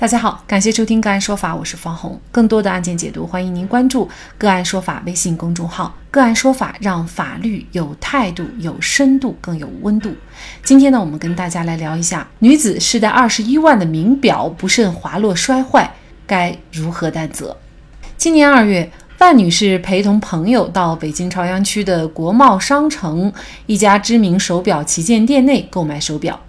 大家好，感谢收听个案说法，我是方红。更多的案件解读，欢迎您关注个案说法微信公众号。个案说法让法律有态度、有深度、更有温度。今天呢，我们跟大家来聊一下：女子试戴二十一万的名表不慎滑落摔坏，该如何担责？今年二月，万女士陪同朋友到北京朝阳区的国贸商城一家知名手表旗舰店内购买手表。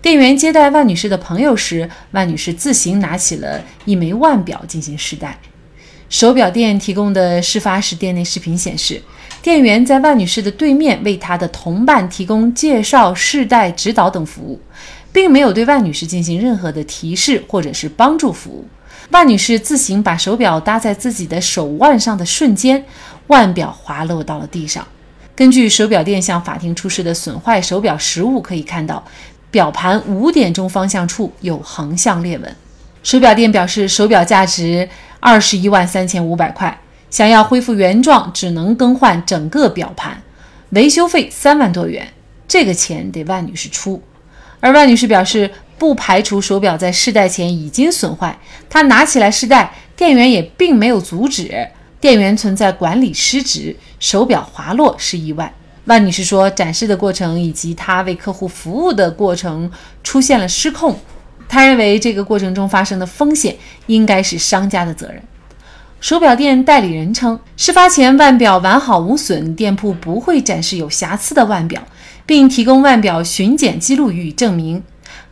店员接待万女士的朋友时，万女士自行拿起了一枚腕表进行试戴。手表店提供的事发时店内视频显示，店员在万女士的对面为她的同伴提供介绍、试戴、指导等服务，并没有对万女士进行任何的提示或者是帮助服务。万女士自行把手表搭在自己的手腕上的瞬间，腕表滑落到了地上。根据手表店向法庭出示的损坏手表实物可以看到。表盘五点钟方向处有横向裂纹。手表店表示，手表价值二十一万三千五百块，想要恢复原状，只能更换整个表盘，维修费三万多元，这个钱得万女士出。而万女士表示，不排除手表在试戴前已经损坏，她拿起来试戴，店员也并没有阻止，店员存在管理失职，手表滑落是意外。万女士说，展示的过程以及她为客户服务的过程出现了失控。她认为这个过程中发生的风险应该是商家的责任。手表店代理人称，事发前腕表完好无损，店铺不会展示有瑕疵的腕表，并提供腕表巡检记录予以证明。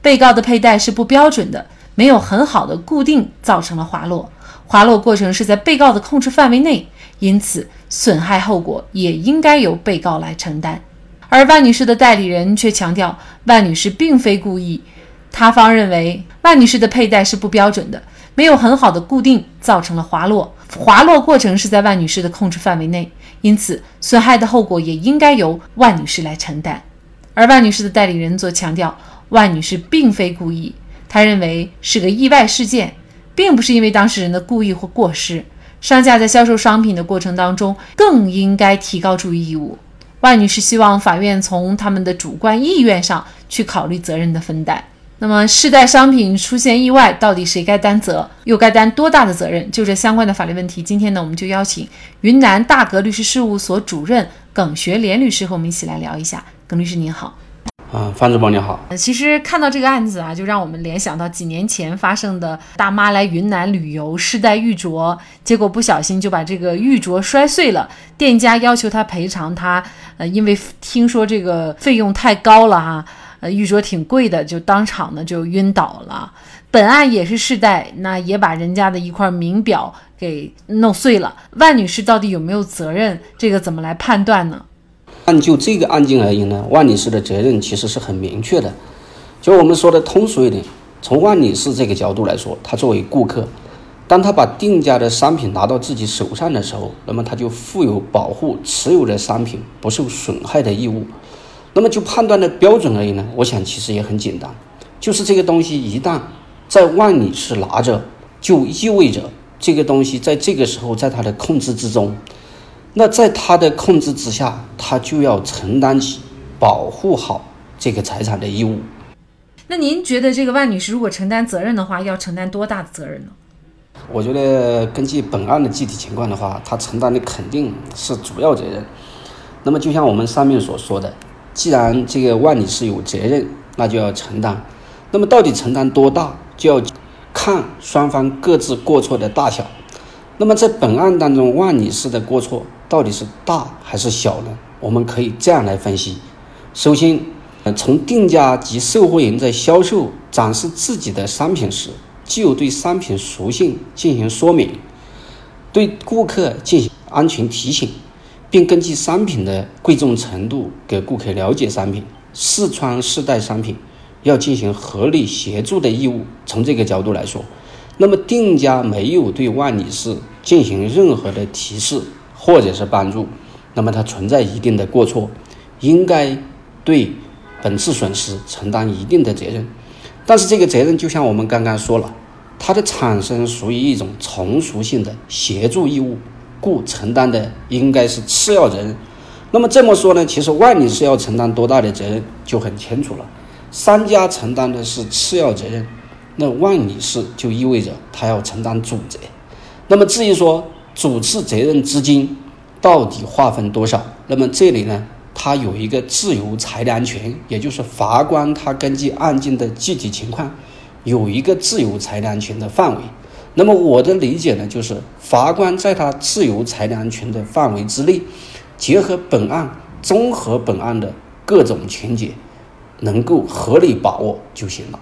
被告的佩戴是不标准的，没有很好的固定，造成了滑落。滑落过程是在被告的控制范围内。因此，损害后果也应该由被告来承担。而万女士的代理人却强调，万女士并非故意。他方认为，万女士的佩戴是不标准的，没有很好的固定，造成了滑落。滑落过程是在万女士的控制范围内，因此损害的后果也应该由万女士来承担。而万女士的代理人则强调，万女士并非故意，他认为是个意外事件，并不是因为当事人的故意或过失。商家在销售商品的过程当中，更应该提高注意义务。万女士希望法院从他们的主观意愿上去考虑责任的分担。那么，试戴商品出现意外，到底谁该担责，又该担多大的责任？就这相关的法律问题，今天呢，我们就邀请云南大格律师事务所主任耿学莲律师和我们一起来聊一下。耿律师您好。啊，范主播你好。其实看到这个案子啊，就让我们联想到几年前发生的大妈来云南旅游试戴玉镯，结果不小心就把这个玉镯摔碎了。店家要求她赔偿，她呃，因为听说这个费用太高了哈，呃，玉镯挺贵的，就当场呢就晕倒了。本案也是试戴，那也把人家的一块名表给弄碎了。万女士到底有没有责任？这个怎么来判断呢？按就这个案件而言呢，万女士的责任其实是很明确的。就我们说的通俗一点，从万女士这个角度来说，她作为顾客，当她把定价的商品拿到自己手上的时候，那么她就负有保护持有的商品不受损害的义务。那么就判断的标准而言呢，我想其实也很简单，就是这个东西一旦在万女士拿着，就意味着这个东西在这个时候在她的控制之中。那在他的控制之下，他就要承担起保护好这个财产的义务。那您觉得这个万女士如果承担责任的话，要承担多大的责任呢？我觉得根据本案的具体情况的话，她承担的肯定是主要责任。那么就像我们上面所说的，既然这个万女士有责任，那就要承担。那么到底承担多大，就要看双方各自过错的大小。那么在本案当中，万女士的过错。到底是大还是小呢？我们可以这样来分析：首先，从定价及售货员在销售展示自己的商品时，既有对商品属性进行说明，对顾客进行安全提醒，并根据商品的贵重程度给顾客了解商品、试穿试戴商品，要进行合理协助的义务。从这个角度来说，那么店家没有对万女士进行任何的提示。或者是帮助，那么它存在一定的过错，应该对本次损失承担一定的责任。但是这个责任就像我们刚刚说了，它的产生属于一种从属性的协助义务，故承担的应该是次要责任。那么这么说呢，其实万女士要承担多大的责任就很清楚了。商家承担的是次要责任，那万女士就意味着她要承担主责。那么至于说主次责任资金到底划分多少，那么这里呢，它有一个自由裁量权，也就是法官他根据案件的具体情况有一个自由裁量权的范围。那么我的理解呢，就是法官在他自由裁量权的范围之内，结合本案综合本案的各种情节，能够合理把握就行了。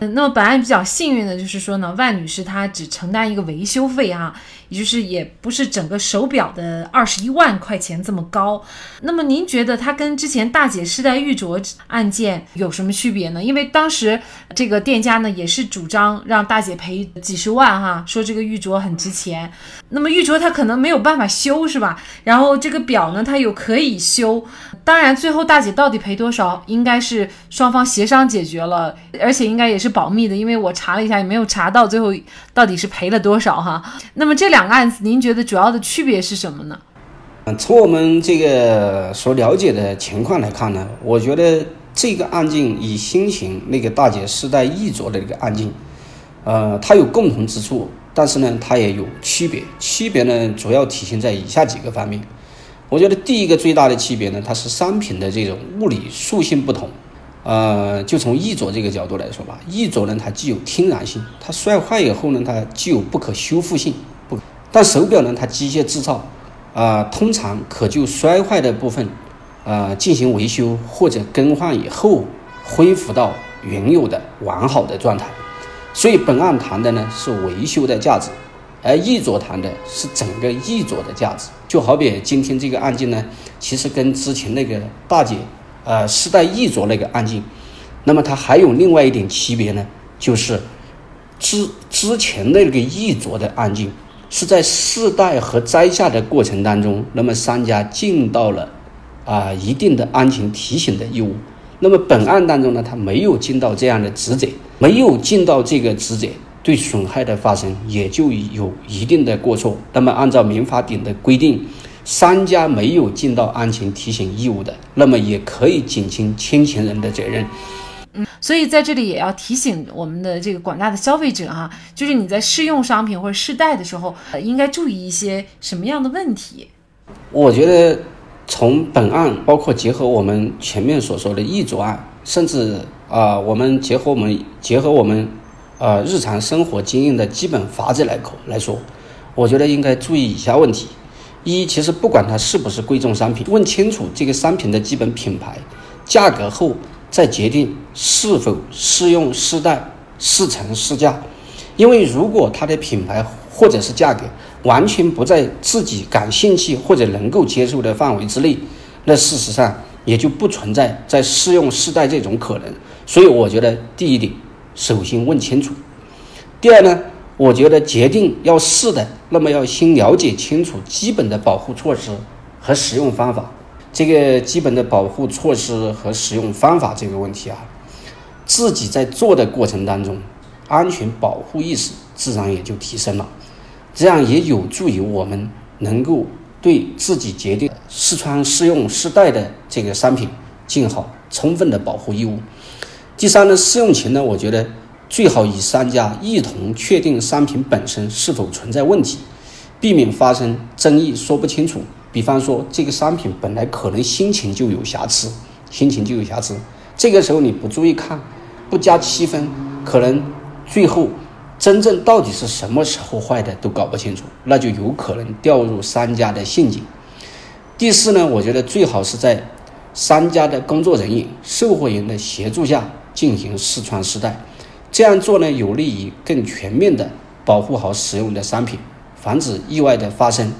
那么本案比较幸运的就是说呢，万女士她只承担一个维修费哈，也就是也不是整个手表的二十一万块钱这么高。那么您觉得它跟之前大姐世代玉镯案件有什么区别呢？因为当时这个店家呢也是主张让大姐赔几十万哈，说这个玉镯很值钱。那么玉镯它可能没有办法修是吧？然后这个表呢它又可以修。当然最后大姐到底赔多少，应该是双方协商解决了，而且应该也是。是保密的，因为我查了一下，也没有查到最后到底是赔了多少哈。那么这两个案子，您觉得主要的区别是什么呢？嗯，从我们这个所了解的情况来看呢，我觉得这个案件与新型那个大姐世代易镯的这个案件，呃，它有共同之处，但是呢，它也有区别。区别呢，主要体现在以下几个方面。我觉得第一个最大的区别呢，它是商品的这种物理属性不同。呃，就从易镯这个角度来说吧，易镯呢，它具有天然性，它摔坏以后呢，它具有不可修复性。不，但手表呢，它机械制造，啊，通常可就摔坏的部分，啊，进行维修或者更换以后，恢复到原有的完好的状态。所以本案谈的呢是维修的价值，而易镯谈的是整个易镯的价值。就好比今天这个案件呢，其实跟之前那个大姐。呃，四代易镯那个案件，那么它还有另外一点区别呢，就是之之前那个易镯的案件是在试戴和摘下的过程当中，那么商家尽到了啊一定的安全提醒的义务。那么本案当中呢，他没有尽到这样的职责，没有尽到这个职责，对损害的发生也就有一定的过错。那么按照民法典的规定。商家没有尽到安全提醒义务的，那么也可以减轻侵权人的责任。嗯，所以在这里也要提醒我们的这个广大的消费者哈，就是你在试用商品或者试戴的时候，应该注意一些什么样的问题？我觉得从本案，包括结合我们前面所说的易主案，甚至啊，我们结合我们结合我们呃日常生活经验的基本法则来口来说，我觉得应该注意以下问题。一，其实不管它是不是贵重商品，问清楚这个商品的基本品牌、价格后，再决定是否试用、试戴、试乘、试驾。因为如果它的品牌或者是价格完全不在自己感兴趣或者能够接受的范围之内，那事实上也就不存在在试用、试戴这种可能。所以，我觉得第一点，首先问清楚。第二呢？我觉得决定要试的，那么要先了解清楚基本的保护措施和使用方法。这个基本的保护措施和使用方法这个问题啊，自己在做的过程当中，安全保护意识自然也就提升了。这样也有助于我们能够对自己决定试穿、试用、试戴的这个商品尽好充分的保护义务。第三呢，试用前呢，我觉得。最好与商家一同确定商品本身是否存在问题，避免发生争议说不清楚。比方说，这个商品本来可能心情就有瑕疵，心情就有瑕疵，这个时候你不注意看，不加七分，可能最后真正到底是什么时候坏的都搞不清楚，那就有可能掉入商家的陷阱。第四呢，我觉得最好是在商家的工作人员、售货员的协助下进行试穿试戴。这样做呢，有利于更全面的保护好使用的商品，防止意外的发生。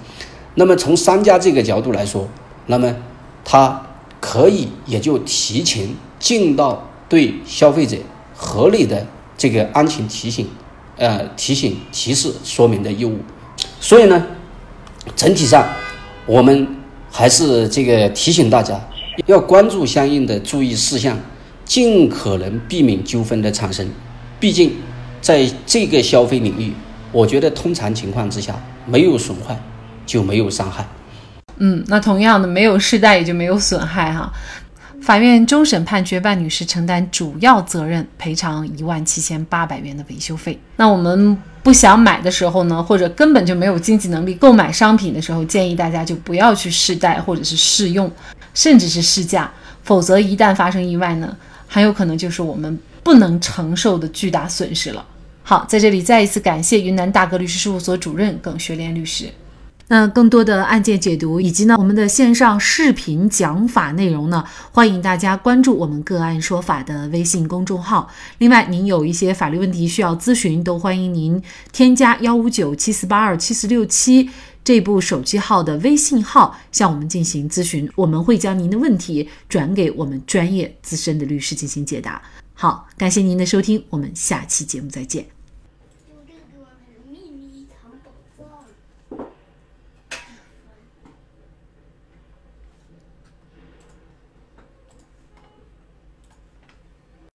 那么从商家这个角度来说，那么他可以也就提前尽到对消费者合理的这个安全提醒、呃提醒提示说明的义务。所以呢，整体上我们还是这个提醒大家要关注相应的注意事项，尽可能避免纠纷的产生。毕竟，在这个消费领域，我觉得通常情况之下，没有损坏就没有伤害。嗯，那同样的，没有试戴也就没有损害哈。法院终审判决万女士承担主要责任，赔偿一万七千八百元的维修费。那我们不想买的时候呢，或者根本就没有经济能力购买商品的时候，建议大家就不要去试戴或者是试用，甚至是试驾，否则一旦发生意外呢，很有可能就是我们不能承受的巨大损失了。好，在这里再一次感谢云南大格律师事务所主任耿学莲律师。那更多的案件解读以及呢我们的线上视频讲法内容呢，欢迎大家关注我们个案说法的微信公众号。另外，您有一些法律问题需要咨询，都欢迎您添加幺五九七四八二七四六七这部手机号的微信号向我们进行咨询，我们会将您的问题转给我们专业资深的律师进行解答。好，感谢您的收听，我们下期节目再见。